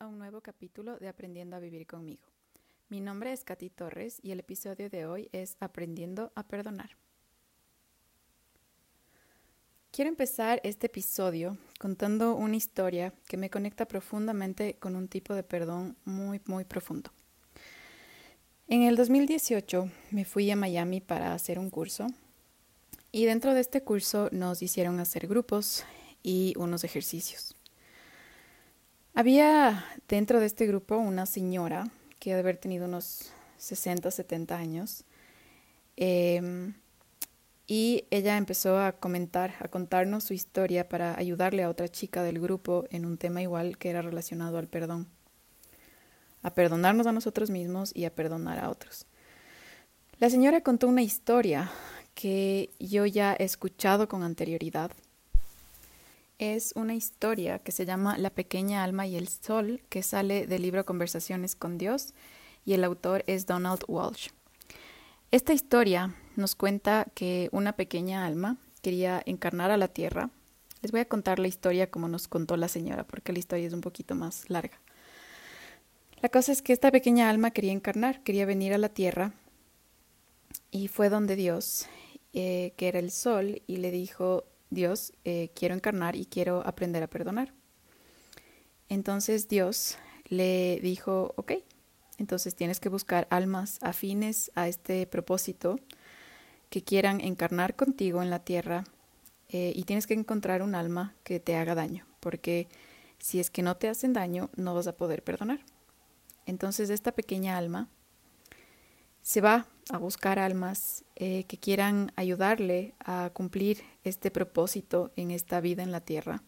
A un nuevo capítulo de Aprendiendo a Vivir conmigo. Mi nombre es Katy Torres y el episodio de hoy es Aprendiendo a Perdonar. Quiero empezar este episodio contando una historia que me conecta profundamente con un tipo de perdón muy, muy profundo. En el 2018 me fui a Miami para hacer un curso y dentro de este curso nos hicieron hacer grupos y unos ejercicios. Había dentro de este grupo una señora que ha de haber tenido unos 60, 70 años. Em, y ella empezó a comentar, a contarnos su historia para ayudarle a otra chica del grupo en un tema igual que era relacionado al perdón. A perdonarnos a nosotros mismos y a perdonar a otros. La señora contó una historia que yo ya he escuchado con anterioridad es una historia que se llama La pequeña alma y el sol, que sale del libro Conversaciones con Dios y el autor es Donald Walsh. Esta historia nos cuenta que una pequeña alma quería encarnar a la tierra. Les voy a contar la historia como nos contó la señora, porque la historia es un poquito más larga. La cosa es que esta pequeña alma quería encarnar, quería venir a la tierra y fue donde Dios, eh, que era el sol, y le dijo, Dios, eh, quiero encarnar y quiero aprender a perdonar. Entonces Dios le dijo, ok, entonces tienes que buscar almas afines a este propósito que quieran encarnar contigo en la tierra eh, y tienes que encontrar un alma que te haga daño, porque si es que no te hacen daño, no vas a poder perdonar. Entonces esta pequeña alma se va a buscar almas eh, que quieran ayudarle a cumplir este propósito en esta vida en la tierra.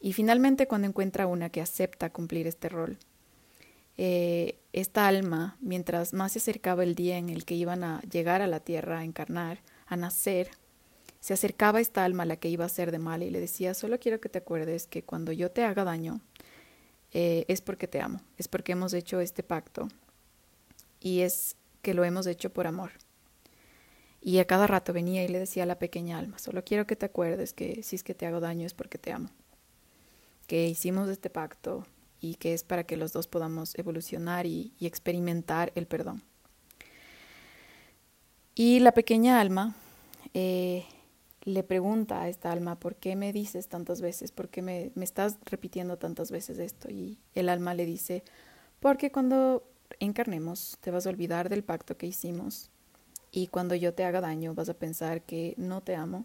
Y finalmente cuando encuentra una que acepta cumplir este rol, eh, esta alma, mientras más se acercaba el día en el que iban a llegar a la tierra, a encarnar, a nacer, se acercaba esta alma a la que iba a ser de mal y le decía, solo quiero que te acuerdes que cuando yo te haga daño, eh, es porque te amo, es porque hemos hecho este pacto y es que lo hemos hecho por amor. Y a cada rato venía y le decía a la pequeña alma, solo quiero que te acuerdes que si es que te hago daño es porque te amo, que hicimos este pacto y que es para que los dos podamos evolucionar y, experimentar el perdón. Y la pequeña alma eh, le pregunta a esta alma, ¿por qué me dices tantas veces? ¿Por qué me, me estás repitiendo tantas veces esto? Y el alma le dice, porque cuando encarnemos, te vas a olvidar del pacto que hicimos y cuando yo te haga daño vas a pensar que no te amo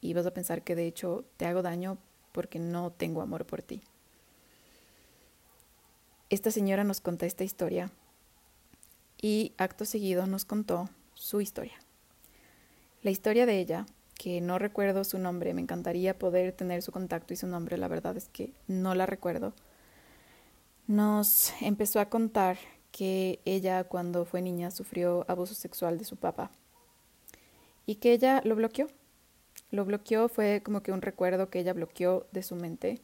y vas a pensar que de hecho te hago daño porque no tengo amor por ti. Esta señora nos contó esta historia y acto seguido nos contó su historia. La historia de ella, que no recuerdo su nombre, me encantaría poder tener su contacto y su nombre, la verdad es que no la recuerdo, nos empezó a contar que ella cuando fue niña sufrió abuso sexual de su papá y que ella lo bloqueó. Lo bloqueó fue como que un recuerdo que ella bloqueó de su mente,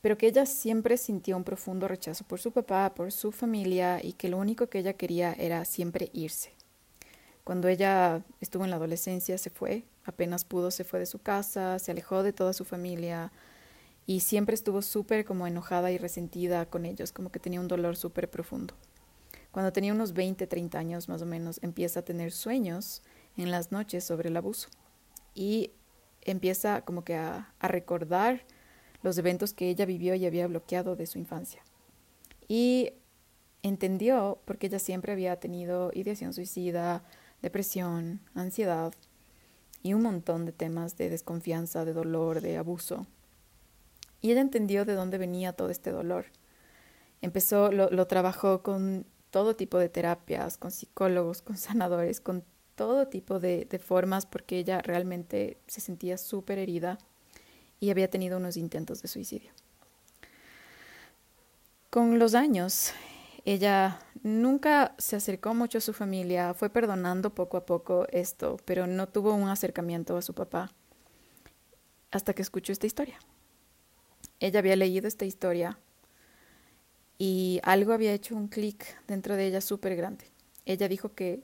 pero que ella siempre sintió un profundo rechazo por su papá, por su familia y que lo único que ella quería era siempre irse. Cuando ella estuvo en la adolescencia se fue, apenas pudo se fue de su casa, se alejó de toda su familia, y siempre estuvo súper como enojada y resentida con ellos, como que tenía un dolor súper profundo. Cuando tenía unos 20, 30 años más o menos, empieza a tener sueños en las noches sobre el abuso y empieza como que a, recordar los eventos que ella vivió y había bloqueado de su infancia. Y entendió, porque ella siempre había tenido ideación suicida, depresión, ansiedad y un montón de temas de desconfianza, de dolor, de abuso. Y ella entendió de dónde venía todo este dolor. Empezó, lo trabajó con todo tipo de terapias, con psicólogos, con sanadores, con todo tipo de, formas porque ella realmente se sentía súper herida y había tenido unos intentos de suicidio. Con los años, ella nunca se acercó mucho a su familia, fue perdonando poco a poco esto, pero no tuvo un acercamiento a su papá hasta que escuchó esta historia. Ella había leído esta historia y algo había hecho un clic dentro de ella súper grande. Ella dijo que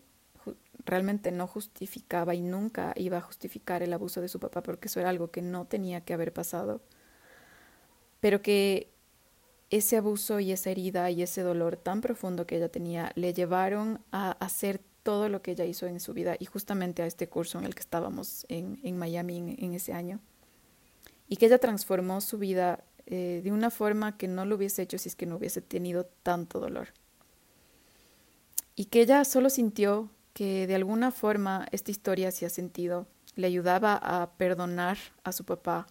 realmente no justificaba y nunca iba a justificar el abuso de su papá porque eso era algo que no tenía que haber pasado, pero que ese abuso y esa herida y ese dolor tan profundo que ella tenía le llevaron a hacer todo lo que ella hizo en su vida y justamente a este curso en el que estábamos en, Miami en, ese año. Y que ella transformó su vida eh, de una forma que no lo hubiese hecho si es que no hubiese tenido tanto dolor. Y que ella solo sintió que de alguna forma esta historia hacía sentido, le ayudaba a perdonar a su papá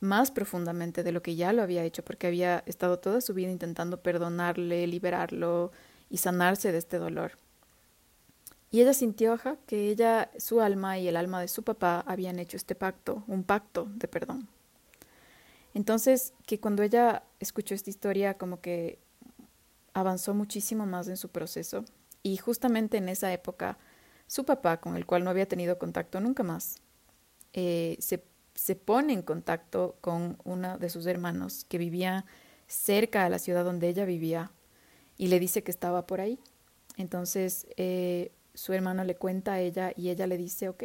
más profundamente de lo que ya lo había hecho, porque había estado toda su vida intentando perdonarle, liberarlo y sanarse de este dolor. Y ella sintió que ella, su alma y el alma de su papá habían hecho este pacto, un pacto de perdón. Entonces, que cuando ella escuchó esta historia, como que avanzó muchísimo más en su proceso. Y justamente en esa época, su papá, con el cual no había tenido contacto nunca más, eh, se, se pone en contacto con uno de sus hermanos que vivía cerca a la ciudad donde ella vivía y le dice que estaba por ahí. Entonces, eh, su hermano le cuenta a ella y ella le dice, ok,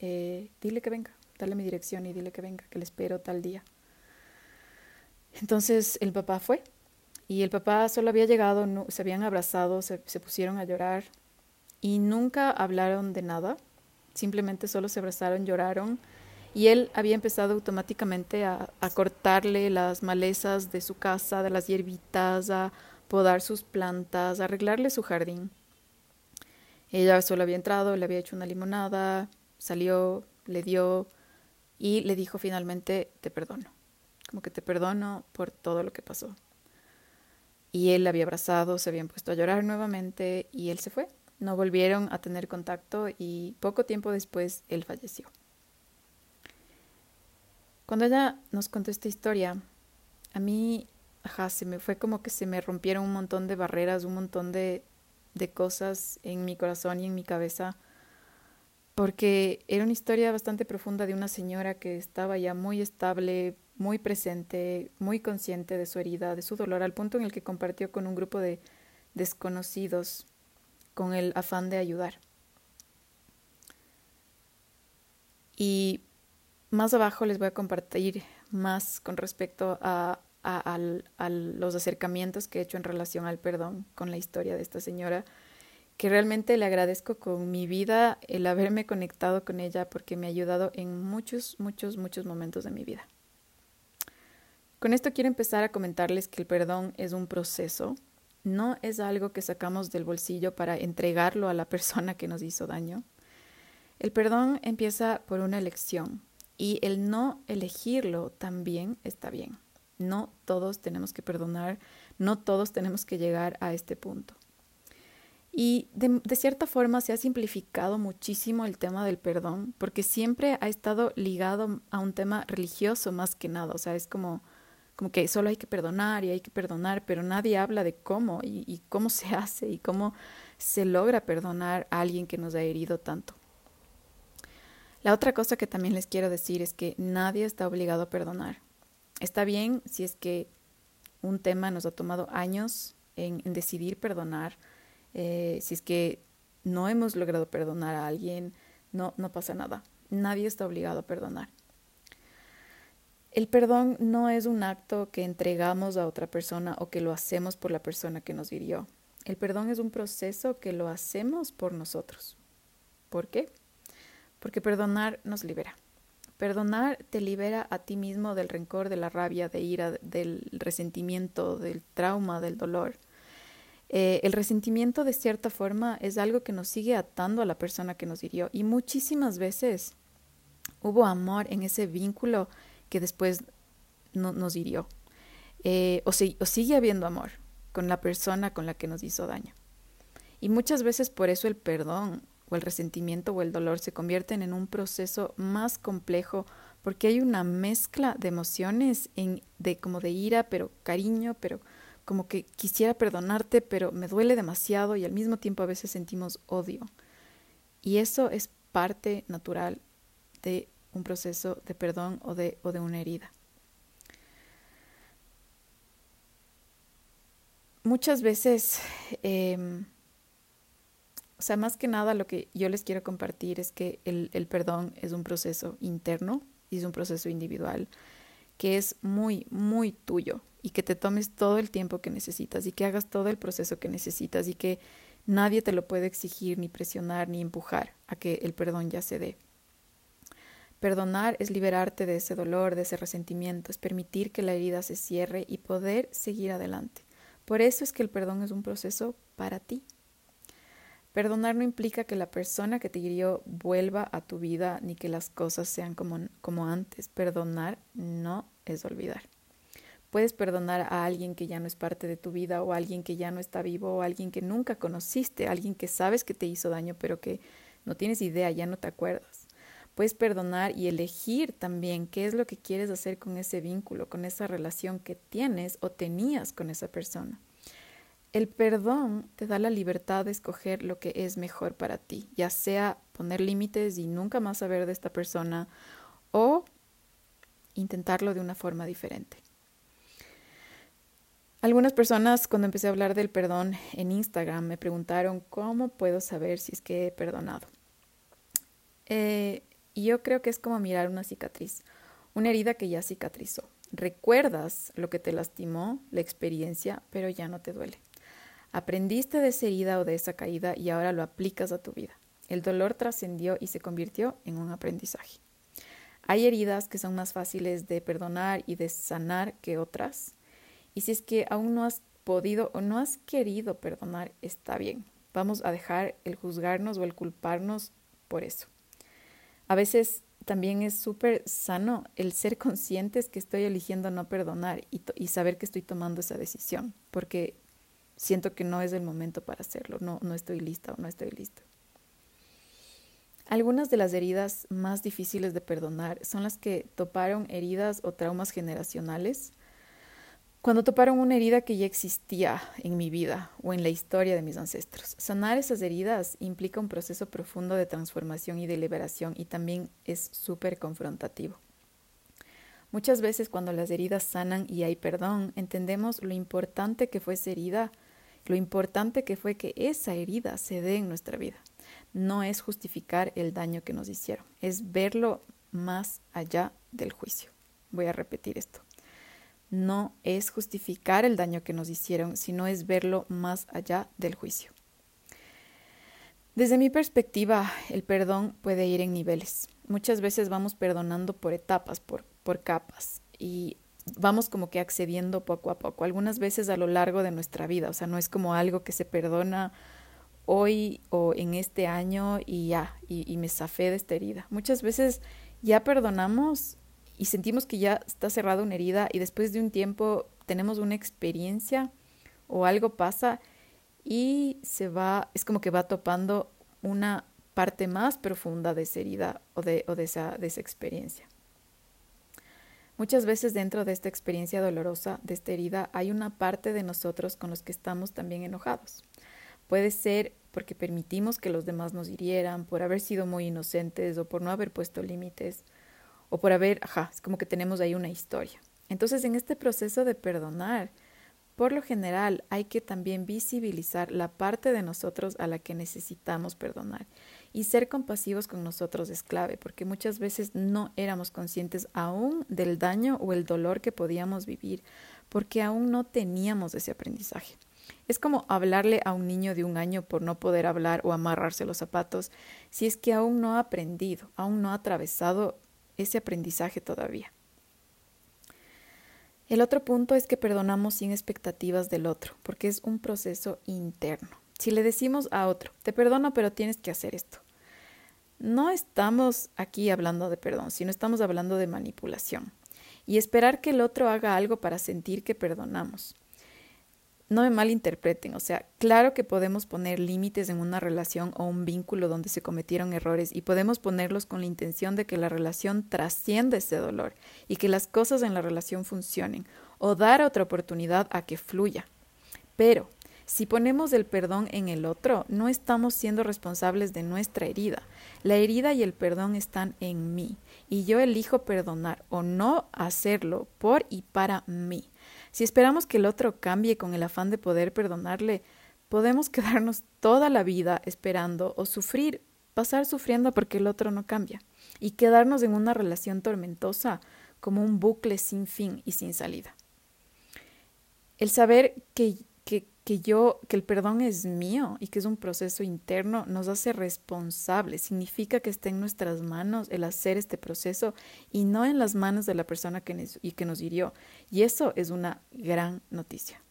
eh, dile que venga, dale mi dirección y dile que venga, que le espero tal día. Entonces el papá fue. Y el papá solo había llegado, se habían abrazado, se, pusieron a llorar y nunca hablaron de nada, simplemente solo se abrazaron, lloraron. Y él había empezado automáticamente a, a, cortarle las malezas de su casa, de las hierbitas, a podar sus plantas, a arreglarle su jardín. Ella solo había entrado, le había hecho una limonada, salió, le dio y le dijo finalmente, te perdono, como que te perdono por todo lo que pasó. Y él la había abrazado, se habían puesto a llorar nuevamente y él se fue. No volvieron a tener contacto y poco tiempo después él falleció. Cuando ella nos contó esta historia, a mí, ajá, se me fue como que se me rompieron un montón de barreras, un montón de, de cosas en mi corazón y en mi cabeza, porque era una historia bastante profunda de una señora que estaba ya muy estable, muy presente, muy consciente de su herida, de su dolor, al punto en el que compartió con un grupo de desconocidos con el afán de ayudar. Y más abajo les voy a compartir más con respecto a a, los acercamientos que he hecho en relación al perdón con la historia de esta señora, que realmente le agradezco con mi vida el haberme conectado con ella porque me ha ayudado en muchos, muchos, muchos momentos de mi vida. Con esto quiero empezar a comentarles que el perdón es un proceso, no es algo que sacamos del bolsillo para entregarlo a la persona que nos hizo daño. El perdón empieza por una elección y el no elegirlo también está bien. No todos tenemos que perdonar, no todos tenemos que llegar a este punto. Y de, cierta forma se ha simplificado muchísimo el tema del perdón, porque siempre ha estado ligado a un tema religioso más que nada. O sea, es como, como que solo hay que perdonar y hay que perdonar, pero nadie habla de cómo y, cómo se hace y cómo se logra perdonar a alguien que nos ha herido tanto. La otra cosa que también les quiero decir es que nadie está obligado a perdonar. Está bien si es que un tema nos ha tomado años en, decidir perdonar, eh, si es que no hemos logrado perdonar a alguien, no, no pasa nada. Nadie está obligado a perdonar. El perdón no es un acto que entregamos a otra persona o que lo hacemos por la persona que nos hirió. El perdón es un proceso que lo hacemos por nosotros. ¿Por qué? Porque perdonar nos libera. Perdonar te libera a ti mismo del rencor, de la rabia, de ira, del resentimiento, del trauma, del dolor. Eh, el resentimiento de cierta forma es algo que nos sigue atando a la persona que nos hirió y muchísimas veces hubo amor en ese vínculo que después no, nos hirió. Eh, o, o sigue habiendo amor con la persona con la que nos hizo daño. Y muchas veces por eso el perdón o el resentimiento o el dolor se convierten en un proceso más complejo porque hay una mezcla de emociones en, de como de ira, pero cariño, pero como que quisiera perdonarte, pero me duele demasiado y al mismo tiempo a veces sentimos odio. Y eso es parte natural de un proceso de perdón o de, o de una herida. Muchas veces em, o sea, más que nada lo que yo les quiero compartir es que el, perdón es un proceso interno y es un proceso individual que es muy, muy tuyo y que te tomes todo el tiempo que necesitas y que hagas todo el proceso que necesitas y que nadie te lo puede exigir, ni presionar, ni empujar a que el perdón ya se dé. Perdonar es liberarte de ese dolor, de ese resentimiento, es permitir que la herida se cierre y poder seguir adelante. Por eso es que el perdón es un proceso para ti. Perdonar no implica que la persona que te hirió vuelva a tu vida ni que las cosas sean como, como antes. Perdonar no es olvidar. Puedes perdonar a alguien que ya no es parte de tu vida o a alguien que ya no está vivo o a alguien que nunca conociste, alguien que sabes que te hizo daño pero que no tienes idea, ya no te acuerdas. Puedes perdonar y elegir también qué es lo que quieres hacer con ese vínculo, con esa relación que tienes o tenías con esa persona. El perdón te da la libertad de escoger lo que es mejor para ti, ya sea poner límites y nunca más saber de esta persona o intentarlo de una forma diferente. Algunas personas cuando empecé a hablar del perdón en Instagram me preguntaron cómo puedo saber si es que he perdonado. Eh, y yo creo que es como mirar una cicatriz, una herida que ya cicatrizó. Recuerdas lo que te lastimó, la experiencia, pero ya no te duele. Aprendiste de esa herida o de esa caída y ahora lo aplicas a tu vida. El dolor trascendió y se convirtió en un aprendizaje. Hay heridas que son más fáciles de perdonar y de sanar que otras. Y si es que aún no has podido o no has querido perdonar, está bien. Vamos a dejar el juzgarnos o el culparnos por eso. A veces también es súper sano el ser conscientes que estoy eligiendo no perdonar y, saber que estoy tomando esa decisión, porque siento que no es el momento para hacerlo, no, no estoy lista o no estoy listo. Algunas de las heridas más difíciles de perdonar son las que toparon heridas o traumas generacionales cuando toparon una herida que ya existía en mi vida o en la historia de mis ancestros. Sanar esas heridas implica un proceso profundo de transformación y de liberación y también es súper confrontativo. Muchas veces cuando las heridas sanan y hay perdón, entendemos lo importante que fue esa herida, lo importante que fue que esa herida se dé en nuestra vida. No es justificar el daño que nos hicieron, es verlo más allá del juicio. Voy a repetir esto no es justificar el daño que nos hicieron, sino es verlo más allá del juicio. Desde mi perspectiva, el perdón puede ir en niveles. Muchas veces vamos perdonando por etapas, por, por capas, y vamos como que accediendo poco a poco, algunas veces a lo largo de nuestra vida, o sea, no es como algo que se perdona hoy o en este año y ya, y, y me zafé de esta herida. Muchas veces ya perdonamos y sentimos que ya está cerrada una herida y después de un tiempo tenemos una experiencia o algo pasa y se va, es como que va topando una parte más profunda de esa herida o de, o de, esa, de esa experiencia. Muchas veces dentro de esta experiencia dolorosa, de esta herida, hay una parte de nosotros con los que estamos también enojados. Puede ser porque permitimos que los demás nos hirieran, por haber sido muy inocentes o por no haber puesto límites, o por haber, ajá, es como que tenemos ahí una historia. Entonces, en este proceso de perdonar, por lo general hay que también visibilizar la parte de nosotros a la que necesitamos perdonar. Y ser compasivos con nosotros es clave, porque muchas veces no éramos conscientes aún del daño o el dolor que podíamos vivir, porque aún no teníamos ese aprendizaje. Es como hablarle a un niño de un año por no poder hablar o amarrarse los zapatos, si es que aún no ha aprendido, aún no ha atravesado ese aprendizaje todavía. El otro punto es que perdonamos sin expectativas del otro, porque es un proceso interno. Si le decimos a otro, te perdono, pero tienes que hacer esto, no estamos aquí hablando de perdón, sino estamos hablando de manipulación y esperar que el otro haga algo para sentir que perdonamos no me malinterpreten, o sea, claro que podemos poner límites en una relación o un vínculo donde se cometieron errores y podemos ponerlos con la intención de que la relación trascienda ese dolor y que las cosas en la relación funcionen o dar otra oportunidad a que fluya. Pero si ponemos el perdón en el otro, no estamos siendo responsables de nuestra herida. La herida y el perdón están en mí y yo elijo perdonar o no hacerlo por y para mí. Si esperamos que el otro cambie con el afán de poder perdonarle, podemos quedarnos toda la vida esperando o sufrir, pasar sufriendo porque el otro no cambia, y quedarnos en una relación tormentosa como un bucle sin fin y sin salida. El saber que, que, yo, que el perdón es mío y que es un proceso interno, nos hace responsables. Significa que está en nuestras manos el hacer este proceso y no en las manos de la persona que nos, y que nos hirió. Y eso es una gran noticia.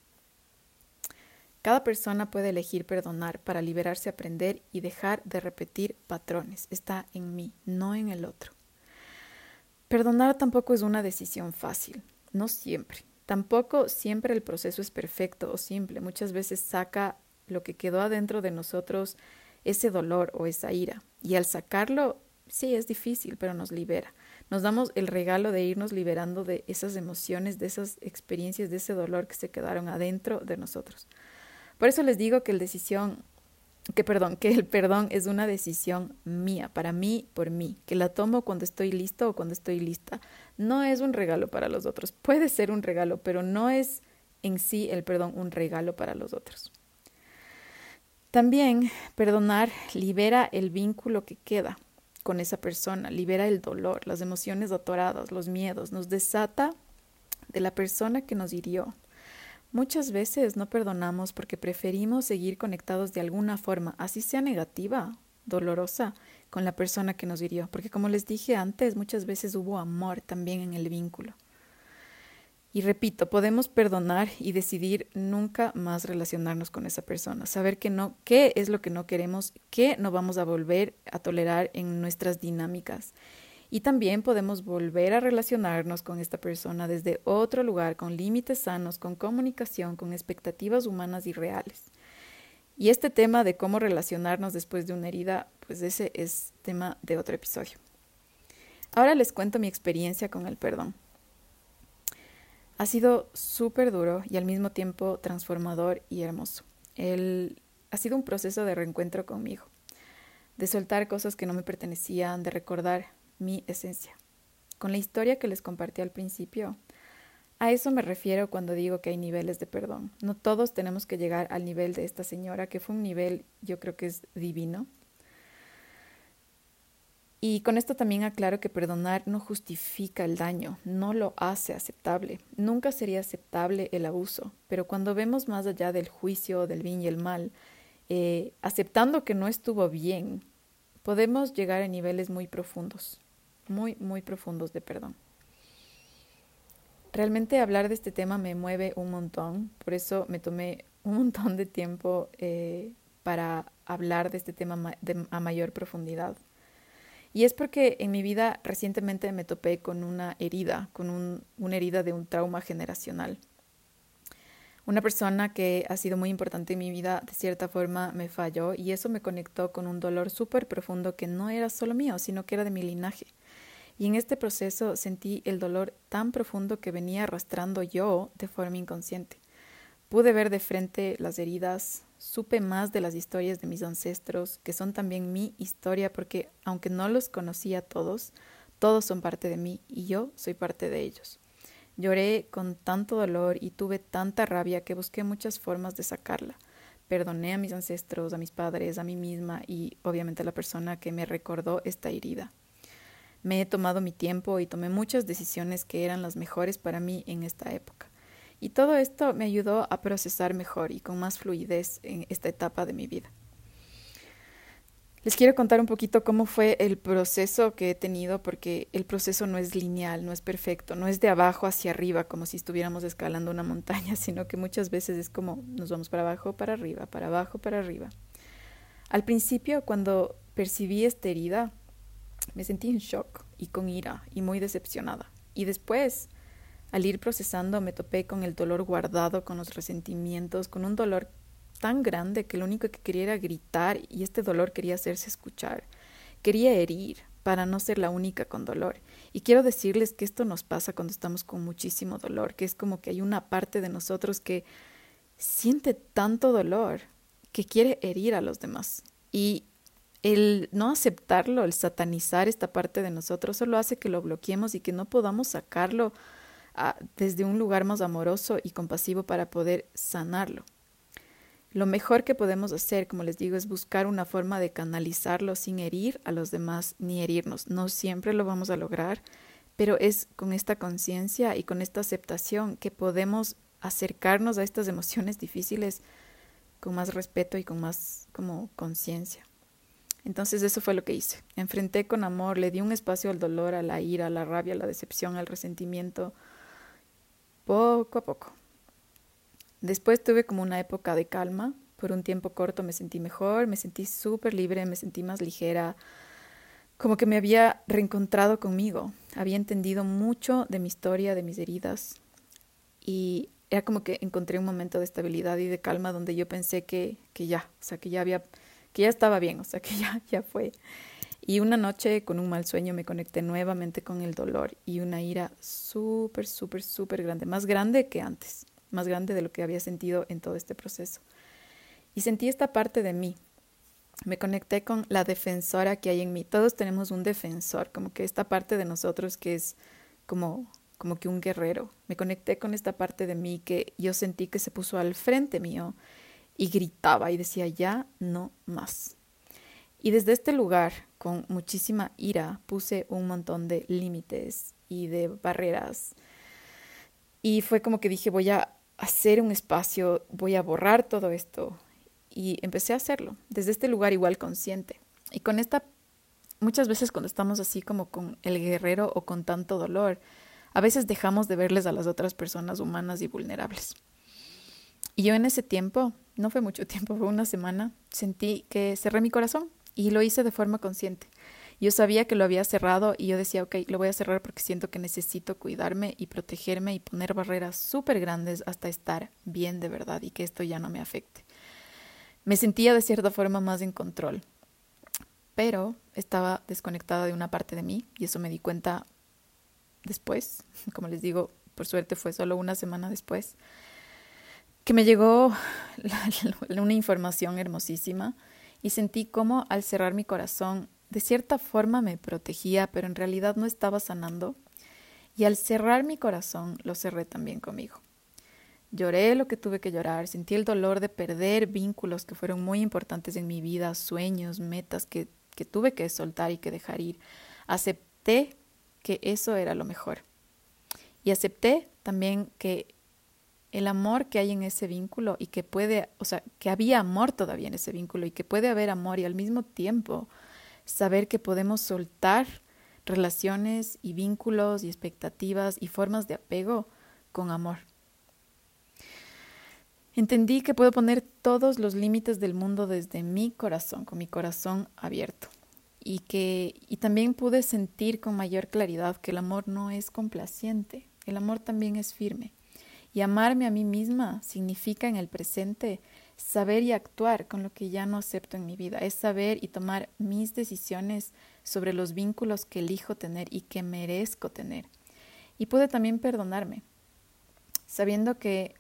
Cada persona puede elegir perdonar para liberarse, aprender y dejar de repetir patrones. Está en mí, no en el otro. Perdonar tampoco es una decisión fácil, no siempre. Tampoco siempre el proceso es perfecto o simple. Muchas veces saca lo que quedó adentro de nosotros ese dolor o esa ira. Y al sacarlo, sí, es difícil, pero nos libera. Nos damos el regalo de irnos liberando de esas emociones, de esas experiencias, de ese dolor que se quedaron adentro de nosotros. Por eso les digo que el decisión, que perdón, que el perdón es una decisión mía, para mí, por mí, que la tomo cuando estoy listo o cuando estoy lista. No es un regalo para los otros. Puede ser un regalo, pero no es en sí el perdón un regalo para los otros. También perdonar libera el vínculo que queda con esa persona, libera el dolor, las emociones atoradas, los miedos, nos desata de la persona que nos hirió, Muchas veces no perdonamos porque preferimos seguir conectados de alguna forma, así sea negativa, dolorosa, con la persona que nos hirió, porque como les dije antes, muchas veces hubo amor también en el vínculo. Y repito, podemos perdonar y decidir nunca más relacionarnos con esa persona, saber que no, qué es lo que no queremos, qué no vamos a volver a tolerar en nuestras dinámicas y también podemos volver a relacionarnos con esta persona desde otro lugar, con límites sanos, con comunicación, con expectativas humanas y reales. Y este tema de cómo relacionarnos después de una herida, pues ese es tema de otro episodio. Ahora les cuento mi experiencia con el perdón. Ha sido súper duro y al mismo tiempo transformador y hermoso. El, ha sido un proceso de reencuentro conmigo, de soltar cosas que no me pertenecían, de recordar mi esencia. Con la historia que les compartí al principio, a eso me refiero cuando digo que hay niveles de perdón. No todos tenemos que llegar al nivel de esta señora, que fue un nivel yo creo que es divino. Y con esto también aclaro que perdonar no justifica el daño, no lo hace aceptable. Nunca sería aceptable el abuso, pero cuando vemos más allá del juicio, del bien y el mal, eh, aceptando que no estuvo bien, podemos llegar a niveles muy profundos muy, muy profundos de perdón. Realmente hablar de este tema me mueve un montón, por eso me tomé un montón de tiempo eh, para hablar de este tema a mayor profundidad. Y es porque en mi vida recientemente me topé con una herida, con un, una herida de un trauma generacional. Una persona que ha sido muy importante en mi vida de cierta forma me falló y eso me conectó con un dolor súper profundo que no era solo mío, sino que era de mi linaje. Y en este proceso sentí el dolor tan profundo que venía arrastrando yo de forma inconsciente. Pude ver de frente las heridas, supe más de las historias de mis ancestros, que son también mi historia, porque aunque no los conocía todos, todos son parte de mí y yo soy parte de ellos. Lloré con tanto dolor y tuve tanta rabia que busqué muchas formas de sacarla. Perdoné a mis ancestros, a mis padres, a mí misma y obviamente a la persona que me recordó esta herida. Me he tomado mi tiempo y tomé muchas decisiones que eran las mejores para mí en esta época. Y todo esto me ayudó a procesar mejor y con más fluidez en esta etapa de mi vida. Les quiero contar un poquito cómo fue el proceso que he tenido, porque el proceso no es lineal, no es perfecto, no es de abajo hacia arriba como si estuviéramos escalando una montaña, sino que muchas veces es como nos vamos para abajo, para arriba, para abajo, para arriba. Al principio, cuando percibí esta herida, me sentí en shock y con ira y muy decepcionada. Y después, al ir procesando, me topé con el dolor guardado, con los resentimientos, con un dolor tan grande que lo único que quería era gritar y este dolor quería hacerse escuchar. Quería herir para no ser la única con dolor. Y quiero decirles que esto nos pasa cuando estamos con muchísimo dolor, que es como que hay una parte de nosotros que siente tanto dolor que quiere herir a los demás. Y el no aceptarlo, el satanizar esta parte de nosotros, solo hace que lo bloqueemos y que no podamos sacarlo ah, desde un lugar más amoroso y compasivo para poder sanarlo. Lo mejor que podemos hacer, como les digo, es buscar una forma de canalizarlo sin herir a los demás ni herirnos. No siempre lo vamos a lograr, pero es con esta conciencia y con esta aceptación que podemos acercarnos a estas emociones difíciles con más respeto y con más como conciencia. Entonces eso fue lo que hice. Enfrenté con amor, le di un espacio al dolor, a la ira, a la rabia, a la decepción, al resentimiento, poco a poco. Después tuve como una época de calma. Por un tiempo corto me sentí mejor, me sentí súper libre, me sentí más ligera, como que me había reencontrado conmigo, había entendido mucho de mi historia, de mis heridas y era como que encontré un momento de estabilidad y de calma donde yo pensé que, que ya, o sea, que ya había, que ya estaba bien, o sea, que ya, ya fue. Y una noche con un mal sueño me conecté nuevamente con el dolor y una ira súper, súper, súper grande, más grande que antes, más grande de lo que había sentido en todo este proceso. Y sentí esta parte de mí. Me conecté con la defensora que hay en mí. Todos tenemos un defensor, como que esta parte de nosotros que es como como que un guerrero. Me conecté con esta parte de mí que yo sentí que se puso al frente mío y gritaba y decía, ya no más. Y desde este lugar, con muchísima ira, puse un montón de límites y de barreras. Y fue como que dije, voy a hacer un espacio, voy a borrar todo esto. Y empecé a hacerlo, desde este lugar igual consciente. Y con esta, muchas veces cuando estamos así como con el guerrero o con tanto dolor, a veces dejamos de verles a las otras personas humanas y vulnerables. Y yo en ese tiempo, no fue mucho tiempo, fue una semana, sentí que cerré mi corazón y lo hice de forma consciente. Yo sabía que lo había cerrado y yo decía, ok, lo voy a cerrar porque siento que necesito cuidarme y protegerme y poner barreras súper grandes hasta estar bien de verdad y que esto ya no me afecte. Me sentía de cierta forma más en control, pero estaba desconectada de una parte de mí y eso me di cuenta después, como les digo, por suerte fue solo una semana después, que me llegó una información hermosísima y sentí como al cerrar mi corazón, de cierta forma me protegía, pero en realidad no estaba sanando. Y al cerrar mi corazón, lo cerré también conmigo. Lloré lo que tuve que llorar, sentí el dolor de perder vínculos que fueron muy importantes en mi vida, sueños, metas que, que tuve que soltar y que dejar ir. Acepté que eso era lo mejor. Y acepté también que el amor que hay en ese vínculo y que puede, o sea, que había amor todavía en ese vínculo y que puede haber amor y al mismo tiempo saber que podemos soltar relaciones y vínculos y expectativas y formas de apego con amor. Entendí que puedo poner todos los límites del mundo desde mi corazón, con mi corazón abierto y que y también pude sentir con mayor claridad que el amor no es complaciente, el amor también es firme. Y amarme a mí misma significa en el presente saber y actuar con lo que ya no acepto en mi vida, es saber y tomar mis decisiones sobre los vínculos que elijo tener y que merezco tener. Y pude también perdonarme, sabiendo que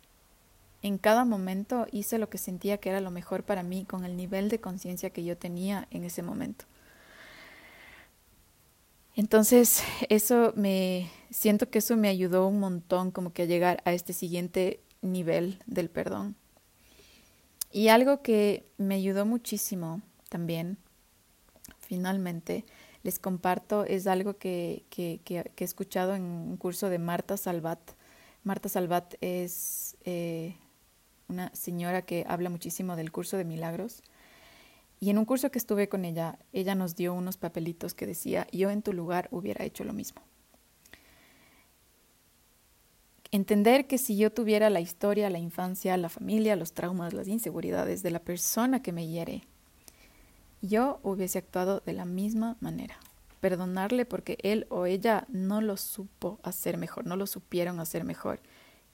en cada momento hice lo que sentía que era lo mejor para mí con el nivel de conciencia que yo tenía en ese momento. Entonces, eso me siento que eso me ayudó un montón como que a llegar a este siguiente nivel del perdón. Y algo que me ayudó muchísimo también, finalmente, les comparto, es algo que, que, que, he escuchado en un curso de Marta Salvat. Marta Salvat es eh, una señora que habla muchísimo del curso de milagros y en un curso que estuve con ella, ella nos dio unos papelitos que decía, yo en tu lugar hubiera hecho lo mismo. Entender que si yo tuviera la historia, la infancia, la familia, los traumas, las inseguridades de la persona que me hiere, yo hubiese actuado de la misma manera. Perdonarle porque él o ella no lo supo hacer mejor, no lo supieron hacer mejor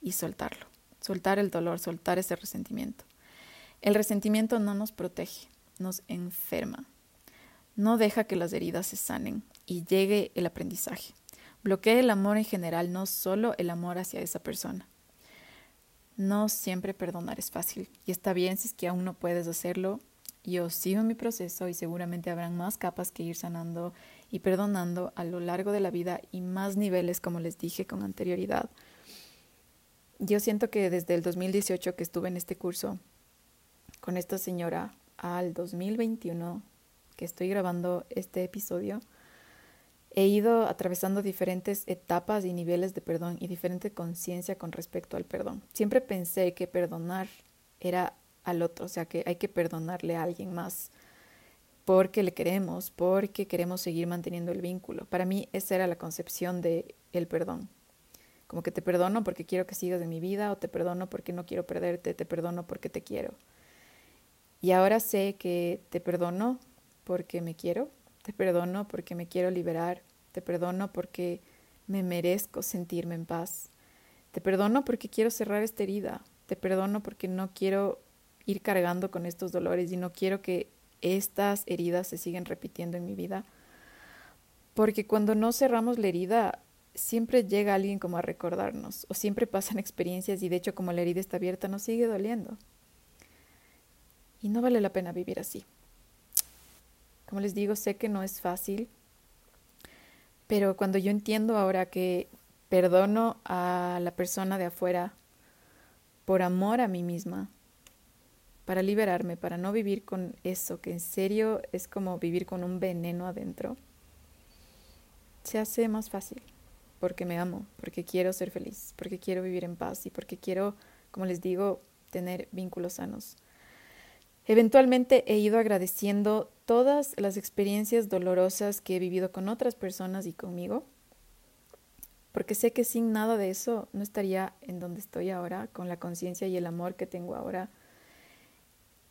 y soltarlo. Soltar el dolor, soltar ese resentimiento. El resentimiento no nos protege, nos enferma. No deja que las heridas se sanen y llegue el aprendizaje. Bloquea el amor en general, no solo el amor hacia esa persona. No siempre perdonar es fácil y está bien si es que aún no puedes hacerlo. Yo sigo mi proceso y seguramente habrán más capas que ir sanando y perdonando a lo largo de la vida y más niveles, como les dije con anterioridad. Yo siento que desde el 2018 que estuve en este curso con esta señora al 2021 que estoy grabando este episodio, he ido atravesando diferentes etapas y niveles de perdón y diferente conciencia con respecto al perdón. Siempre pensé que perdonar era al otro, o sea que hay que perdonarle a alguien más porque le queremos, porque queremos seguir manteniendo el vínculo. Para mí esa era la concepción de el perdón. Como que te perdono porque quiero que sigas en mi vida o te perdono porque no quiero perderte, te perdono porque te quiero. Y ahora sé que te perdono porque me quiero, te perdono porque me quiero liberar, te perdono porque me merezco sentirme en paz, te perdono porque quiero cerrar esta herida, te perdono porque no quiero ir cargando con estos dolores y no quiero que estas heridas se sigan repitiendo en mi vida. Porque cuando no cerramos la herida, siempre llega alguien como a recordarnos o siempre pasan experiencias y de hecho como la herida está abierta nos sigue doliendo. Y no vale la pena vivir así. Como les digo, sé que no es fácil, pero cuando yo entiendo ahora que perdono a la persona de afuera por amor a mí misma, para liberarme, para no vivir con eso, que en serio es como vivir con un veneno adentro, se hace más fácil porque me amo, porque quiero ser feliz, porque quiero vivir en paz y porque quiero, como les digo, tener vínculos sanos. Eventualmente he ido agradeciendo todas las experiencias dolorosas que he vivido con otras personas y conmigo, porque sé que sin nada de eso no estaría en donde estoy ahora, con la conciencia y el amor que tengo ahora.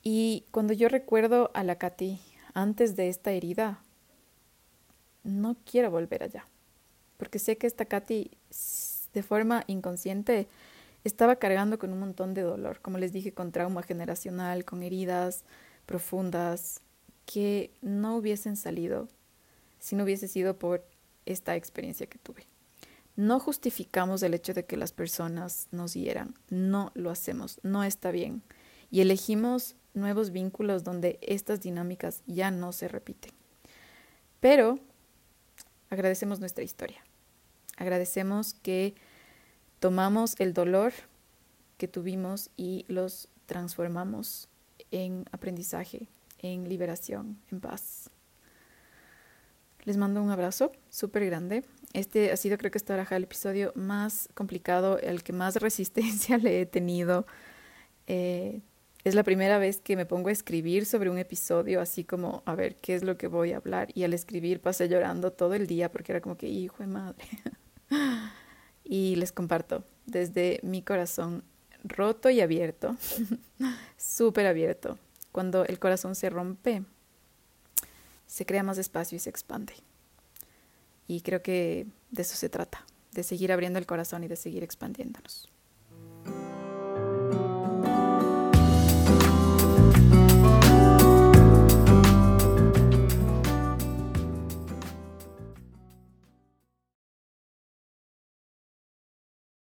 Y cuando yo recuerdo a la Katy antes de esta herida, no quiero volver allá porque sé que esta Katy de forma inconsciente estaba cargando con un montón de dolor, como les dije, con trauma generacional, con heridas profundas que no hubiesen salido si no hubiese sido por esta experiencia que tuve. No justificamos el hecho de que las personas nos hieran, no lo hacemos, no está bien. Y elegimos nuevos vínculos donde estas dinámicas ya no se repiten. Pero agradecemos nuestra historia. Agradecemos que tomamos el dolor que tuvimos y los transformamos en aprendizaje, en liberación, en paz. Les mando un abrazo súper grande. Este ha sido creo que hasta ahora el episodio más complicado, el que más resistencia le he tenido. Eh, es la primera vez que me pongo a escribir sobre un episodio, así como a ver qué es lo que voy a hablar. Y al escribir pasé llorando todo el día porque era como que, hijo de madre. Y les comparto desde mi corazón roto y abierto, súper abierto. Cuando el corazón se rompe, se crea más espacio y se expande. Y creo que de eso se trata, de seguir abriendo el corazón y de seguir expandiéndonos.